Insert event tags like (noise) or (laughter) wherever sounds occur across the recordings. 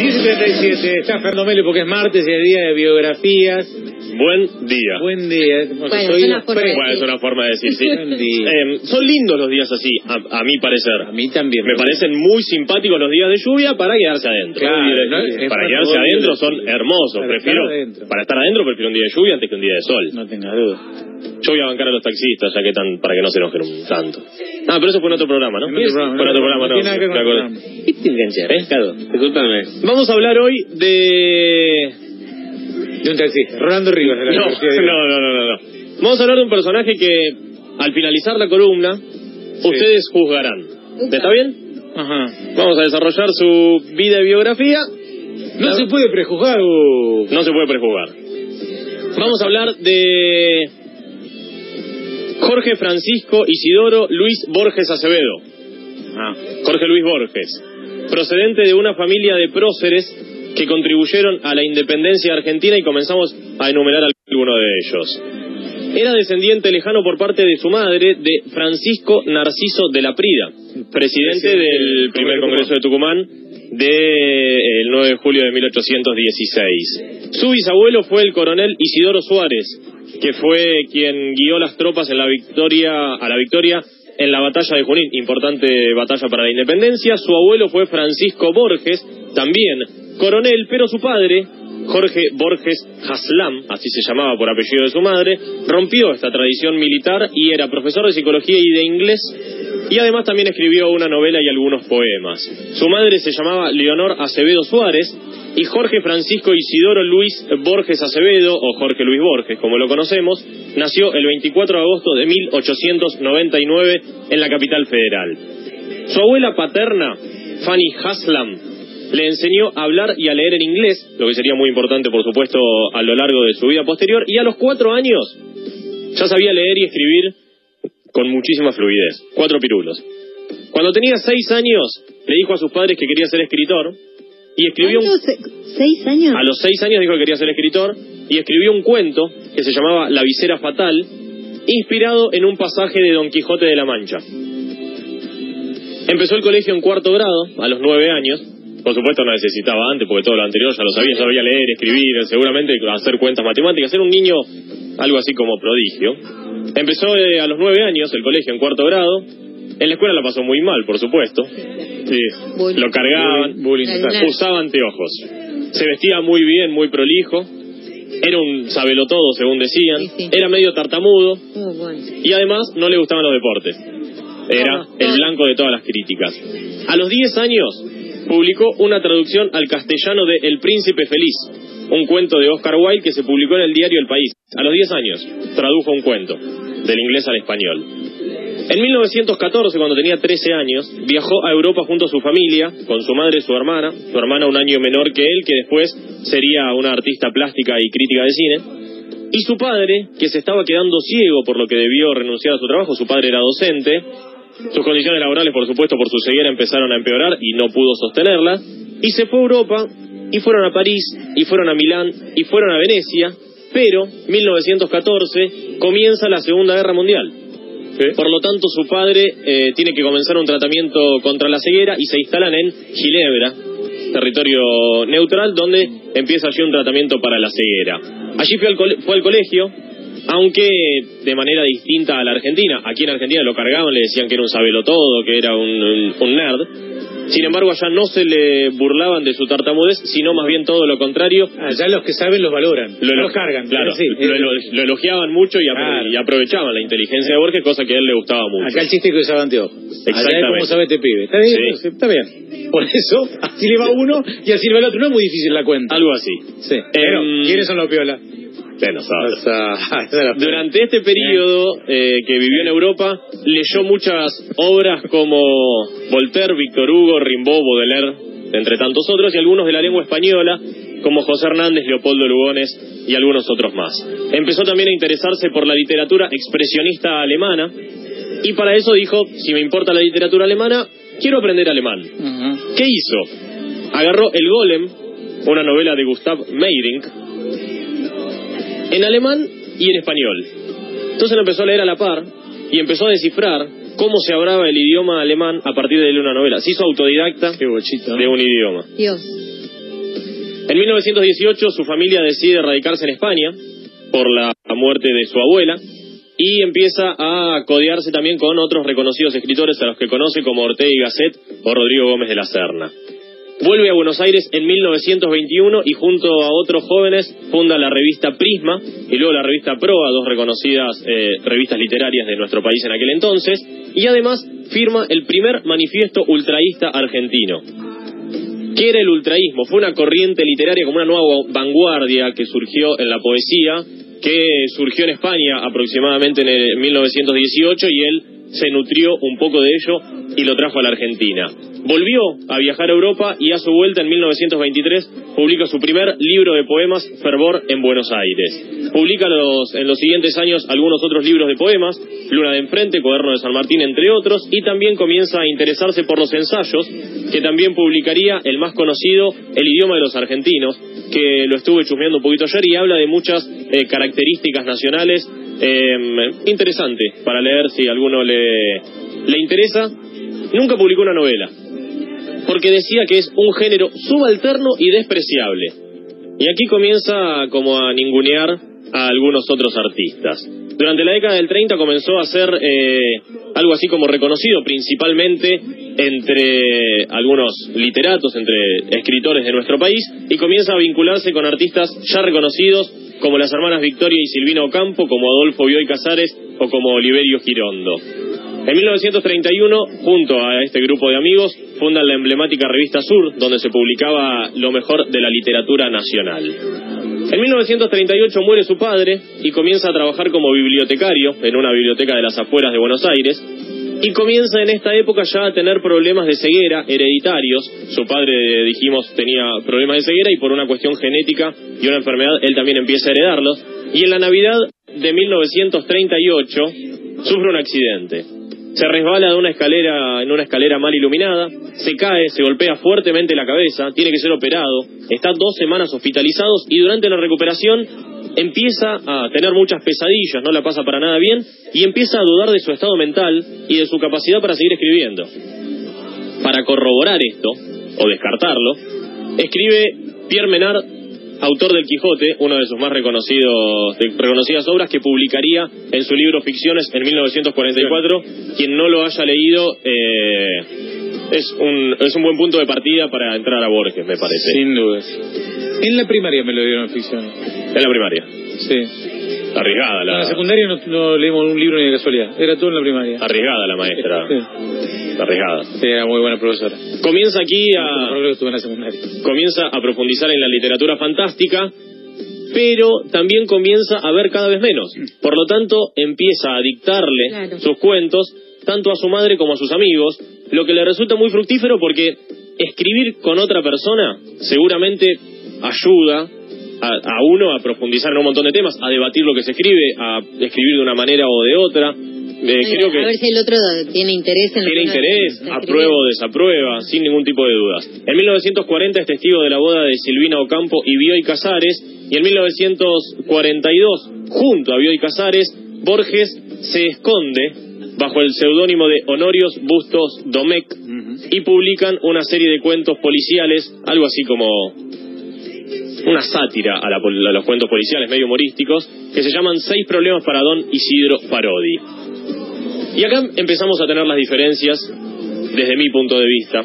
10 y 37, está Fernando Melo porque es martes y es día de biografías. Buen día. Buen día. Bueno, es una forma de Bueno, es una forma de decir, sí. Buen día. Eh, son lindos los días así, a, a mi parecer. A mí también. Me parecen muy simpáticos los días de lluvia para quedarse adentro. Claro, Eh, ¿no? Para quedarse adentro son hermosos. Para prefiero estar. Para estar adentro prefiero un día de lluvia antes que un día de sol. No tengas duda. Yo voy a bancar a los taxistas ya que tan, para que no se enojen un tanto. Ah, pero eso fue en otro programa, ¿no? En otro programa, Fue en otro no, programa, no no. tiene nada que ver me con el acuerdo. programa. ¿Qué te enganché, pescado? Disculpame. Vamos a hablar hoy de... De un taxista. Rolando Rivas de la No, Universidad de- no, no, no, no. Vamos a hablar de un personaje que al finalizar la columna ustedes juzgarán. ¿Está bien? Ajá. Vamos a desarrollar su vida y biografía. No se puede prejuzgar. uh. No se puede prejuzgar. Vamos a hablar de Jorge Francisco Isidoro Luis Borges Acevedo. Ah. Jorge Luis Borges, procedente de una familia de próceres que contribuyeron a la independencia argentina y comenzamos a enumerar algunos de ellos. Era descendiente lejano por parte de su madre de Francisco Narciso de la Prida, presidente del primer Congreso Congreso de Tucumán del 9 de julio de 1816. Su bisabuelo fue el coronel Isidoro Suárez, que fue quien guió las tropas en la victoria a la victoria en la batalla de Junín, importante batalla para la independencia. Su abuelo fue Francisco Borges, también coronel, pero su padre, Jorge Borges Haslam, así se llamaba por apellido de su madre, rompió esta tradición militar y era profesor de psicología y de inglés y además también escribió una novela y algunos poemas. Su madre se llamaba Leonor Acevedo Suárez y Jorge Francisco Isidoro Luis Borges Acevedo, o Jorge Luis Borges como lo conocemos, nació el 24 de agosto de 1899 en la capital federal. Su abuela paterna, Fanny Haslam, le enseñó a hablar y a leer en inglés, lo que sería muy importante, por supuesto, a lo largo de su vida posterior, y a los cuatro años ya sabía leer y escribir con muchísima fluidez. Cuatro pirulos. Cuando tenía seis años, le dijo a sus padres que quería ser escritor, y escribió un... ¿Seis años? A los seis años dijo que quería ser escritor y escribió un cuento que se llamaba La visera fatal, inspirado en un pasaje de Don Quijote de la Mancha. Empezó el colegio en cuarto grado, a los nueve años. Por supuesto no necesitaba antes, porque todo lo anterior ya lo sabía, ya sabía leer, escribir, seguramente hacer cuentas matemáticas. Era un niño algo así como prodigio. Empezó eh, a los nueve años el colegio en cuarto grado. En la escuela la pasó muy mal, por supuesto. Sí, lo cargaban, Bullying, bullying usaba anteojos. Se vestía muy bien, muy prolijo. Era un sabelotodo, según decían. Sí, sí. Era medio tartamudo. Bueno. Y además no le gustaban los deportes. Era el blanco de todas las críticas. A los 10 años publicó una traducción al castellano de El Príncipe Feliz, un cuento de Oscar Wilde que se publicó en el diario El País. A los 10 años tradujo un cuento del inglés al español. En 1914, cuando tenía 13 años, viajó a Europa junto a su familia, con su madre y su hermana, su hermana un año menor que él, que después sería una artista plástica y crítica de cine, y su padre, que se estaba quedando ciego por lo que debió renunciar a su trabajo, su padre era docente, sus condiciones laborales, por supuesto, por su ceguera empezaron a empeorar y no pudo sostenerla, y se fue a Europa, y fueron a París, y fueron a Milán, y fueron a Venecia, pero 1914 comienza la Segunda Guerra Mundial. Por lo tanto, su padre eh, tiene que comenzar un tratamiento contra la ceguera y se instalan en Ginebra, territorio neutral, donde empieza allí un tratamiento para la ceguera. Allí fue al, fue al colegio, aunque de manera distinta a la Argentina. Aquí en Argentina lo cargaban, le decían que era un sabelotodo, que era un, un- un nerd. Sin embargo, allá no se le burlaban de su tartamudez, sino más bien todo lo contrario. Allá los que saben los valoran. Lo, no elo- los cargan. Claro, Sí, lo, elo- lo elogiaban mucho y, apro- Claro. y aprovechaban la inteligencia de Borges, cosa que a él le gustaba mucho. Acá el chiste que usaba anteojos. Allá es Exactamente. como sabe este pibe. Está bien, Sí. está bien. Por eso, así le va uno y así le va el otro. No es muy difícil la cuenta. Algo así. Sí. Pero, Em, ¿quiénes son los piolas? Usted no sabe. Durante este periodo eh, que vivió en Europa, leyó muchas obras como Voltaire, Víctor Hugo, Rimbaud, Baudelaire, entre tantos otros, y algunos de la lengua española, como José Hernández, Leopoldo Lugones y algunos otros más. Empezó también a interesarse por la literatura expresionista alemana, y para eso dijo, si me importa la literatura alemana, quiero aprender alemán. ¿Qué hizo? Agarró El Golem, una novela de Gustav Meyrink, en alemán y en español. Entonces lo empezó a leer a la par y empezó a descifrar cómo se hablaba el idioma alemán a partir de leer una novela. Se hizo autodidacta Qué bochito. ¿no? de un idioma. Dios. En 1918 su familia decide radicarse en España por la muerte de su abuela y empieza a codearse también con otros reconocidos escritores a los que conoce como Ortega y Gasset o Rodrigo Gómez de la Serna. Vuelve a Buenos Aires en 1921 y junto a otros jóvenes funda la revista Prisma y luego la revista Proa, dos reconocidas eh, revistas literarias de nuestro país en aquel entonces, y además firma el primer manifiesto ultraísta argentino. ¿Qué era el ultraísmo? Fue una corriente literaria como una nueva vanguardia que surgió en la poesía, que surgió en España aproximadamente en el 1918 y él se nutrió un poco de ello y lo trajo a la Argentina. Volvió a viajar a Europa y a su vuelta en 1923 publica su primer libro de poemas, Fervor en Buenos Aires. Publica los, en los siguientes años algunos otros libros de poemas, Luna de Enfrente, Cuaderno de San Martín, entre otros, y también comienza a interesarse por los ensayos, que también publicaría el más conocido, El idioma de los argentinos, que lo estuve chusmeando un poquito ayer y habla de muchas eh, características nacionales eh, interesante para leer si a alguno le, le interesa. Nunca publicó una novela, porque decía que es un género subalterno y despreciable. Y aquí comienza como a ningunear a algunos otros artistas. Durante la década del 30 comenzó a ser eh, algo así como reconocido principalmente entre algunos literatos, entre escritores de nuestro país, y comienza a vincularse con artistas ya reconocidos como las hermanas Victoria y Silvina Ocampo, como Adolfo Bioy Casares o como Oliverio Girondo. En 1931, junto a este grupo de amigos, fundan la emblemática revista Sur, donde se publicaba lo mejor de la literatura nacional. En 1938 muere su padre y comienza a trabajar como bibliotecario en una biblioteca de las afueras de Buenos Aires. Y comienza en esta época ya a tener problemas de ceguera hereditarios. Su padre, dijimos, tenía problemas de ceguera y por una cuestión genética y una enfermedad él también empieza a heredarlos. Y en la Navidad de 1938 sufre un accidente se resbala de una escalera en una escalera mal iluminada, se cae, se golpea fuertemente la cabeza, tiene que ser operado, está dos semanas hospitalizados y durante la recuperación empieza a tener muchas pesadillas, no la pasa para nada bien y empieza a dudar de su estado mental y de su capacidad para seguir escribiendo. Para corroborar esto, o descartarlo, escribe Pierre Menard autor del Quijote, una de sus más reconocidos, de, reconocidas obras que publicaría en su libro Ficciones en 1944. Quien no lo haya leído eh, es, un, es un buen punto de partida para entrar a Borges, me parece. Sin dudas. En la primaria me lo dieron en ficción. En la primaria. Sí. Arriesgada la... En la secundaria no, no leímos un libro ni de casualidad. Era todo en la primaria. Arriesgada la maestra. Sí. Arriesgada. Sí, era muy buena profesora. Comienza aquí a... Creo que estuve en la secundaria. comienza a profundizar en la literatura fantástica, pero también comienza a ver cada vez menos. Por lo tanto, empieza a dictarle Claro. sus cuentos tanto a su madre como a sus amigos, lo que le resulta muy fructífero porque escribir con otra persona seguramente ayuda a, a uno a profundizar en un montón de temas, a debatir lo que se escribe, a escribir de una manera o de otra. Eh, creo que A ver si el otro tiene interés en lo tiene interés, está aprueba o desaprueba, sin ningún tipo de dudas. En 1940 es testigo de la boda de Silvina Ocampo y Bioy Casares, y en 1942, junto a Bioy Casares, Borges se esconde bajo el seudónimo de Honorios Bustos Domecq y publican una serie de cuentos policiales, algo así como una sátira a, la pol- a los cuentos policiales medio humorísticos, que se llaman Seis problemas para Don Isidro Parodi. Y acá empezamos a tener las diferencias, desde mi punto de vista,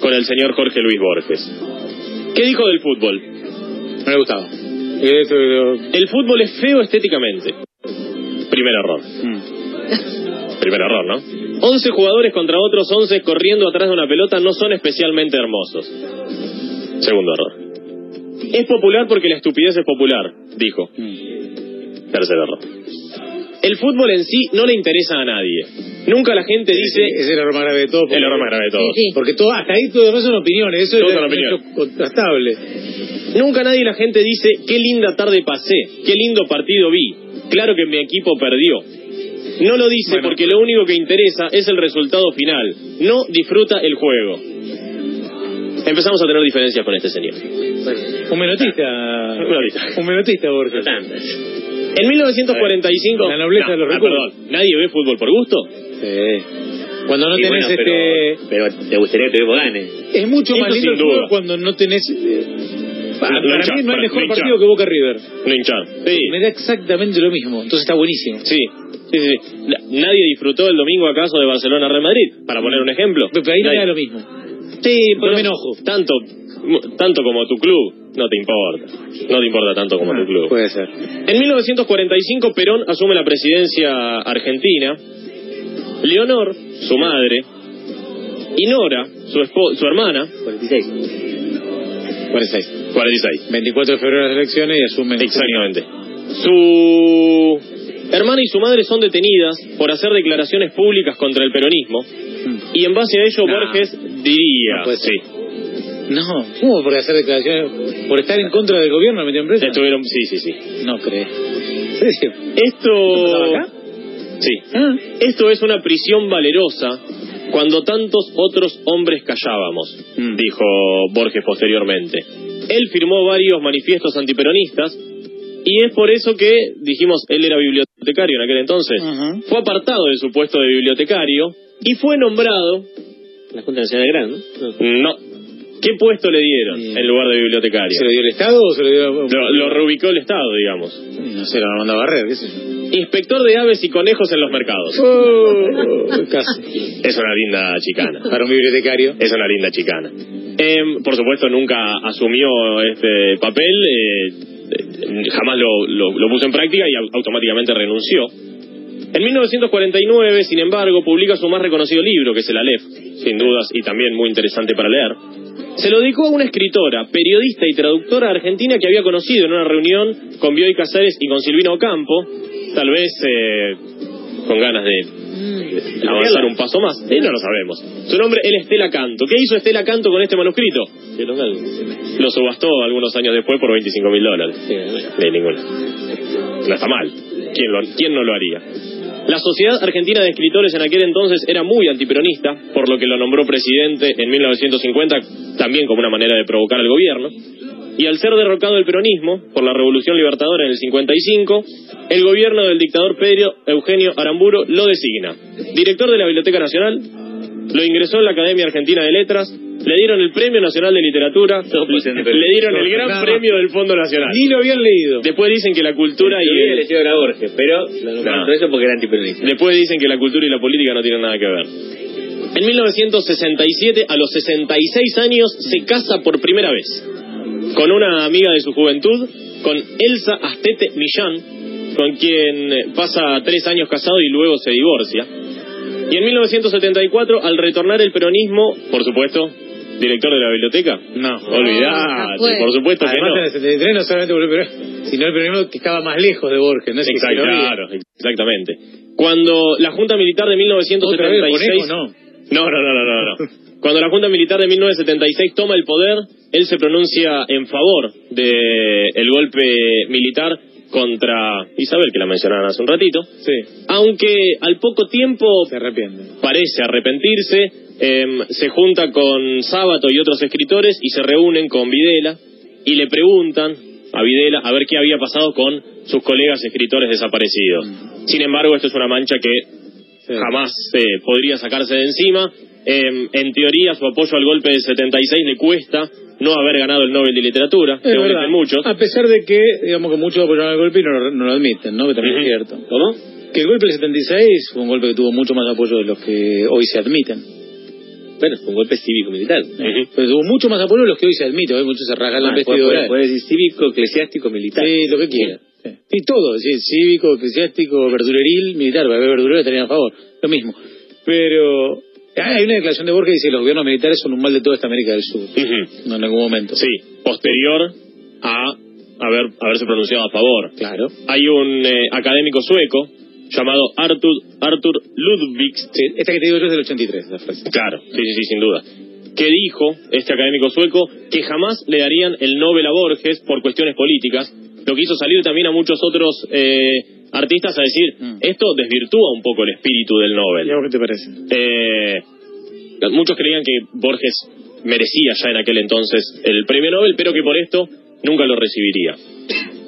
con el señor Jorge Luis Borges. ¿Qué dijo del fútbol? No le gustaba. Eso, lo- El fútbol es feo estéticamente. Primer error. Mm. Primer error, ¿no? 11 jugadores contra otros 11 corriendo atrás de una pelota no son especialmente hermosos. Segundo error. Es popular porque la estupidez es popular, dijo. Mm. Tercer error. El fútbol en sí no le interesa a nadie. Nunca la gente dice... Ese es el error más grave de todo. El error más grave de. Sí, sí. Porque todo, hasta ahí todo lo son opiniones. Eso Todo es opiniones. hecho contrastable. Nunca nadie la gente dice, qué linda tarde pasé, qué lindo partido vi, claro que mi equipo perdió. No lo dice Bueno. porque lo único que interesa es el resultado final, no disfruta el juego. Empezamos a tener diferencias con este señor. Un menotista. Un menotista. Un menotista, Borges. En 1945... La nobleza de los ah, recuerdos. ¿nadie ve fútbol por gusto? Sí. Cuando no Sí, tenés bueno, este. pero, pero te gustaría que equipo gane. Es mucho Eso más lindo el fútbol cuando no tenés. eh, Para, para mí no hay mejor partido que Boca River. No. Sí. Me da exactamente lo mismo. Entonces está buenísimo. Sí, sí, sí. Na- Nadie disfrutó el domingo acaso de Barcelona Real Madrid, para poner un ejemplo. Pero ahí no da lo mismo. Sí, Pero pero me enojo. Tanto, tanto como tu club, no te importa. No te importa tanto como tu club. Puede ser. En 1945 Perón asume la presidencia argentina. Leonor, su madre, y Nora, su, su hermana, 46. 46. 46. 24 de febrero las elecciones y asumen. Exactamente. Su hermana y su madre son detenidas por hacer declaraciones públicas contra el peronismo y en base a ello. Borges diría, No sí, No, ¿cómo por hacer declaraciones? ¿Por estar en contra del gobierno de metió presa? estuvieron, sí, sí, sí. No. ¿En serio? Esto, ¿Pasaba acá? sí, Ah, esto es una prisión valerosa cuando tantos otros hombres callábamos, Mm. dijo Borges posteriormente. Él firmó varios manifiestos antiperonistas y es por eso que dijimos él era bibliotecario en aquel entonces. Fue apartado de su puesto de bibliotecario y fue nombrado La Junta Nacional de Gran, ¿no? no. ¿Qué puesto le dieron en lugar de bibliotecario? ¿Se lo dio el Estado o se lo dio.? Lo, lo reubicó el Estado, digamos. No sé, lo mandó a barrer, qué sé yo. Inspector de aves y conejos en los mercados. Oh, casi. Es una linda chicana. Para un bibliotecario. Es una linda chicana. Em, por supuesto, nunca asumió este papel, eh, eh, jamás lo, lo- lo puso en práctica y au- automáticamente renunció. En 1949, sin embargo, publica su más reconocido libro, que es El Aleph, sin dudas, y también muy interesante para leer. Se lo dedicó a una escritora, periodista y traductora argentina que había conocido en una reunión con Bioy Casares y con Silvino Ocampo, tal vez eh, con ganas de Mm. avanzar un paso más. Eh, no lo sabemos. Su nombre es Estela Canto. ¿Qué hizo Estela Canto con este manuscrito? Lo subastó algunos años después por 25 mil dólares. De ninguna. No está mal. ¿Quién, lo- ¿Quién no lo haría? La Sociedad Argentina de Escritores en aquel entonces era muy antiperonista, por lo que lo nombró presidente en 1950, también como una manera de provocar al gobierno. Y al ser derrocado el peronismo por la Revolución Libertadora en el 55, el gobierno del dictador Pedro Eugenio Aramburo lo designa director de la Biblioteca Nacional, lo ingresó en la Academia Argentina de Letras, le dieron el Premio Nacional de Literatura, le dieron el Gran Nada. Premio del Fondo Nacional. Ni lo habían leído. Después dicen que la cultura y el elegido era Borges, pero No. eso porque era antiperonista. después dicen que la cultura y la política no tienen nada que ver. En 1967, a los 66 años, se casa por primera vez con una amiga de su juventud, con Elsa Astete Millán, con quien pasa tres años casado y luego se divorcia. Y en 1974, al retornar el peronismo, por supuesto, director de la biblioteca. No. Olvidate, no fue. por supuesto que no. en el 73 no solamente volvió el peronismo, sino el peronismo que estaba más lejos de Borges, no es que Exacto, olvide. claro, exactamente. Cuando la Junta Militar de Otra vez 1976... ponemos, no. No, no, no, no, no. Cuando la Junta Militar de 1976 toma el poder, él se pronuncia en favor del el golpe militar contra Isabel, que la mencionaron hace un ratito, Sí, aunque al poco tiempo se arrepiente. parece arrepentirse, em, se junta con Sábato y otros escritores y se reúnen con Videla y le preguntan a Videla a ver qué había pasado con sus colegas escritores desaparecidos. Sin embargo, esto es una mancha que Sí. jamás eh, podría sacarse de encima. Em, en teoría, su apoyo al golpe del 76 le cuesta no haber ganado el Nobel de Literatura, Es dicen muchos. A pesar de que, digamos que muchos apoyaron el golpe y no, lo- no lo admiten, ¿no? Que también es cierto. ¿Cómo? Que el golpe del 76 fue un golpe que tuvo mucho más apoyo de los que hoy se admiten. Bueno, fue un golpe cívico-militar. Ujú. Pero tuvo mucho más apoyo de los que hoy se admiten. Hoy muchos se rasgan la Ah, vestidura. puede- decir cívico, eclesiástico, militar. Sí, lo que quiera. Sí. Y todo, sí, cívico, eclesiástico, verdureril, militar, verdurero estarían a favor, lo mismo. Pero hay una declaración de Borges que dice que los gobiernos militares son un mal de toda esta América del Sur. No en algún momento. Sí, posterior a haber, haberse pronunciado a favor. Claro. Hay un eh, académico sueco llamado Arthur, Arthur Ludwigs, Sí, esta que te digo yo es del 83, la frase. claro, sí, sí, sí, sin duda, que dijo, este académico sueco, que jamás le darían el Nobel a Borges por cuestiones políticas, lo que hizo salir también a muchos otros eh, artistas a decir, Mm. esto desvirtúa un poco el espíritu del Nobel. ¿Y a vos qué te parece? Eh, muchos creían que Borges merecía ya en aquel entonces el premio Nobel, pero que por esto nunca lo recibiría.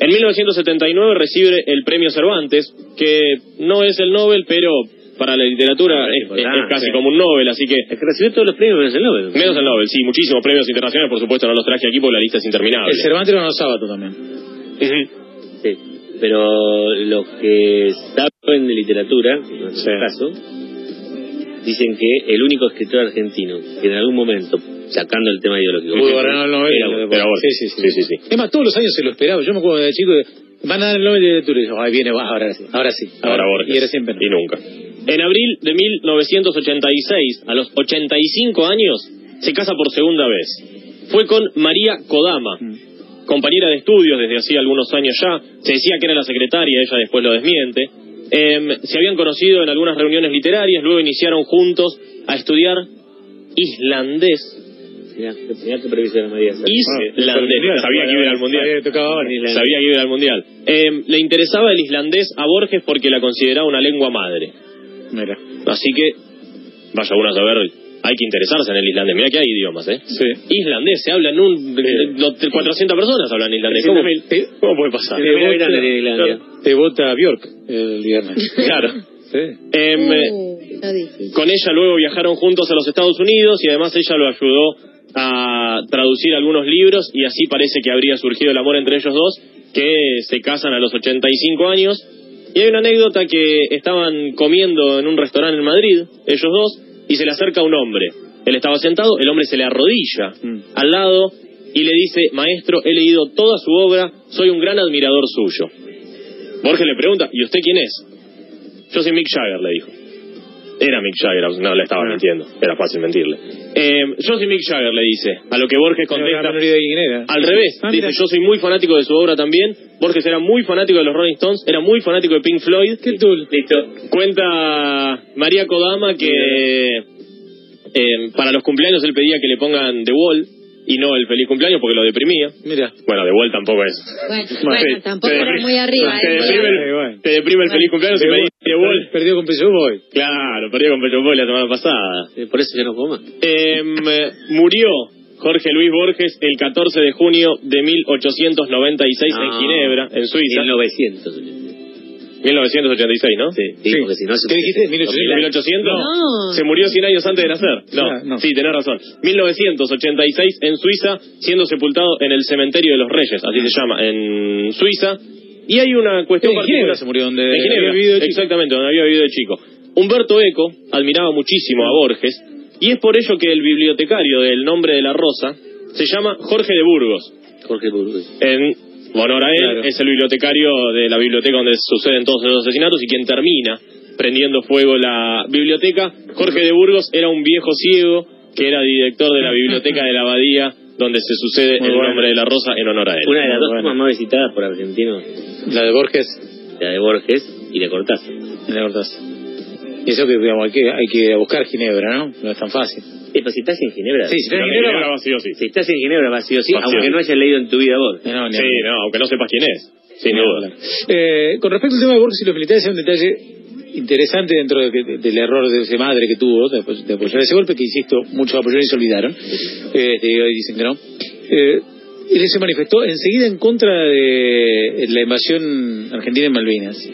En 1979 recibe el premio Cervantes, que no es el Nobel, pero para la literatura Ah, es, casi como un Nobel, así que Es que recibió todos los premios menos el Nobel. menos el Nobel, sí, muchísimos premios internacionales, por supuesto no los traje aquí porque la lista es interminable. El Cervantes ganó sábado también. Sí. Pero los que saben de literatura, en nuestro Sí. caso, dicen que el único escritor argentino que en algún momento, sacando el tema ideológico, Pudo ganar el Nobel. era Era bueno. Sí, sí, sí. Sí, sí, sí. Es más, todos los años se lo esperaba. Yo me acuerdo de chico, van a dar el Nobel de literatura. Y yo, ay, viene, va, ahora sí, ahora sí. Ahora Borges. Y era siempre no. Y nunca. En abril de 1986, a los 85 años, se casa por segunda vez. Fue con María Kodama, Mm. Compañera de estudios desde hacía algunos años ya. Se decía que era la secretaria, ella después lo desmiente. Em, se habían conocido en algunas reuniones literarias, luego iniciaron juntos a estudiar islandés. Mirá, mirá qué previsión era María. Islandés. Sabía que iba al mundial. Sabía. Sabía que iba al mundial. Le interesaba el islandés a Borges porque la consideraba una lengua madre. Mira. Así que, vaya uno a saber, hay que interesarse en el islandés. Mira que hay idiomas, ¿eh? Sí. Islandés, se habla en un... no, 400 personas hablan islandés. ¿Cómo, 300.000. ¿Cómo puede pasar? Sí. Islandia. te vota Bjork el viernes. (laughs) Claro. Sí. Em, Uh, difícil. Con ella luego viajaron juntos a los Estados Unidos y además ella lo ayudó a traducir algunos libros y así parece que habría surgido el amor entre ellos dos, que se casan a los 85 años. Y hay una anécdota que estaban comiendo en un restaurante en Madrid, ellos dos, y se le acerca un hombre. Él estaba sentado, el hombre se le arrodilla Mm. al lado y le dice, maestro, he leído toda su obra, soy un gran admirador suyo. Borges le pregunta, ¿y usted quién es? Yo soy Mick Jagger, le dijo. Era Mick Jagger, no le estaba mintiendo, era fácil mentirle. Eh, yo soy Mick Jagger, le dice, a lo que Borges contesta, al revés, Ah, dice, yo soy muy fanático de su obra también, Borges era muy fanático de los Rolling Stones, era muy fanático de Pink Floyd. ¿Qué tul? Listo. Cuenta María Kodama que eh, para los cumpleaños él pedía que le pongan The Wall y no el feliz cumpleaños porque lo deprimía. Mira. Bueno, The Wall tampoco es. Bueno, Te- bueno, tampoco te era muy arriba. Te ¿eh? deprime, bueno. el- te deprime el feliz cumpleaños y me dice The Wall. Perdió con Pecho Boy. Claro, perdió con Pecho Boy la semana pasada. Eh, Por eso ya no puedo más. Em, murió Jorge Luis Borges el 14 de junio de 1896 en No. Ginebra, en Suiza. 1900. 1986, ¿no? Sí, sí, porque si no se... ¿Qué dijiste? 1800. 1800. No. Se murió 100 años antes de nacer. No, no. sí, tenés razón. 1986 en Suiza, siendo sepultado en el cementerio de los Reyes, así se llama, en Suiza. Y hay una cuestión En Ginebra se murió, donde En Ginebra, había vivido de chico. exactamente, donde había vivido de chico. Humberto Eco admiraba muchísimo a Borges, y es por ello que el bibliotecario del nombre de la rosa se llama Jorge de Burgos. Jorge Burgos. En honor a él, Claro. es el bibliotecario de la biblioteca donde suceden todos los asesinatos y quien termina prendiendo fuego la biblioteca. Jorge de Burgos era un viejo ciego que era director de la biblioteca de la abadía donde se sucede Muy el bueno. nombre de la rosa en honor a él. Una de las dos bueno. tomas más visitadas por argentinos, La de Borges. la de Borges y la Cortázar. La Cortázar. Y eso que digamos, hay que hay que ir a buscar Ginebra, ¿no? No es tan fácil. Eh, pero si estás en Ginebra... Sí, si estás en Ginebra, sí o sí. Si estás en Ginebra sí o aunque sí. no hayas leído en tu vida vos. No, ni Sí, no, aunque no sepas quién es, sin Ni duda. Eh, con respecto al tema de Borges y los militares, hay un detalle interesante dentro de que- del error de ese madre que tuvo de, de apoyar ese golpe, que insisto, muchos apoyaron y se olvidaron. Y hoy dicen que no. Eh, él se manifestó enseguida en contra de la invasión argentina en Malvinas.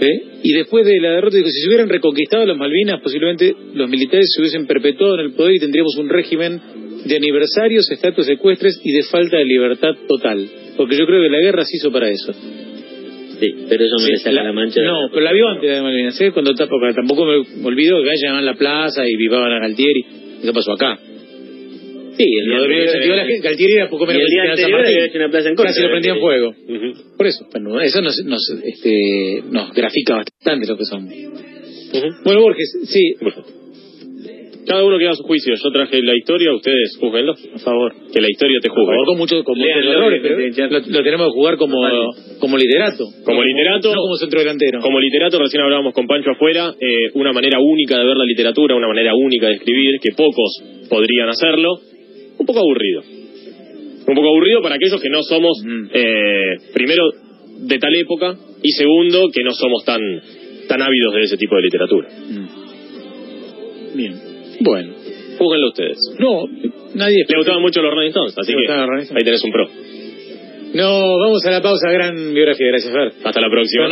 ¿Eh? Y después de la derrota, dijo, si se hubieran reconquistado las Malvinas, posiblemente los militares se hubiesen perpetuado en el poder y tendríamos un régimen de aniversarios, estatuas ecuestres y de falta de libertad total. Porque yo creo que la guerra se hizo para eso. Sí, pero eso no Sí, le saca la, mancha. de No, pero la vio antes de Malvinas, ¿eh? Cuando tampoco me, olvido que allá en la plaza y vivaban a Galtieri. Eso pasó acá. Sí, el día anterior- se tiró la gente, Galtieri era poco y menos el que día San anterior había hecho una plaza en contra. Casi lo prendían fuego. Ujú. Por eso, bueno, eso nos, nos, este, nos grafica bastante lo que son. Bueno, Borges, sí, Bueno. Cada uno que haga su juicio. Yo traje la historia, ustedes juzguenlo. a favor. Que la historia te Por juzgue. con muchos con muchos errores, pero lo, lo tenemos que jugar como, Vale. como literato. Como No literato- No como centrodelantero. Como literato, recién hablábamos con Pancho afuera, eh, una manera única de ver la literatura, una manera única de escribir, que pocos podrían hacerlo. Un poco aburrido. Un poco aburrido para aquellos que no somos, Mm. eh, primero, de tal época, y segundo, que no somos tan, tan ávidos de ese tipo de literatura. Mm. Bien. Bueno. Júguenlo ustedes. No, nadie... Le gustaban mucho los Rolling Stones, así Le que Stones. ahí tenés un pro. No, vamos a la pausa. Gran biografía. Gracias, Fer. Hasta la próxima.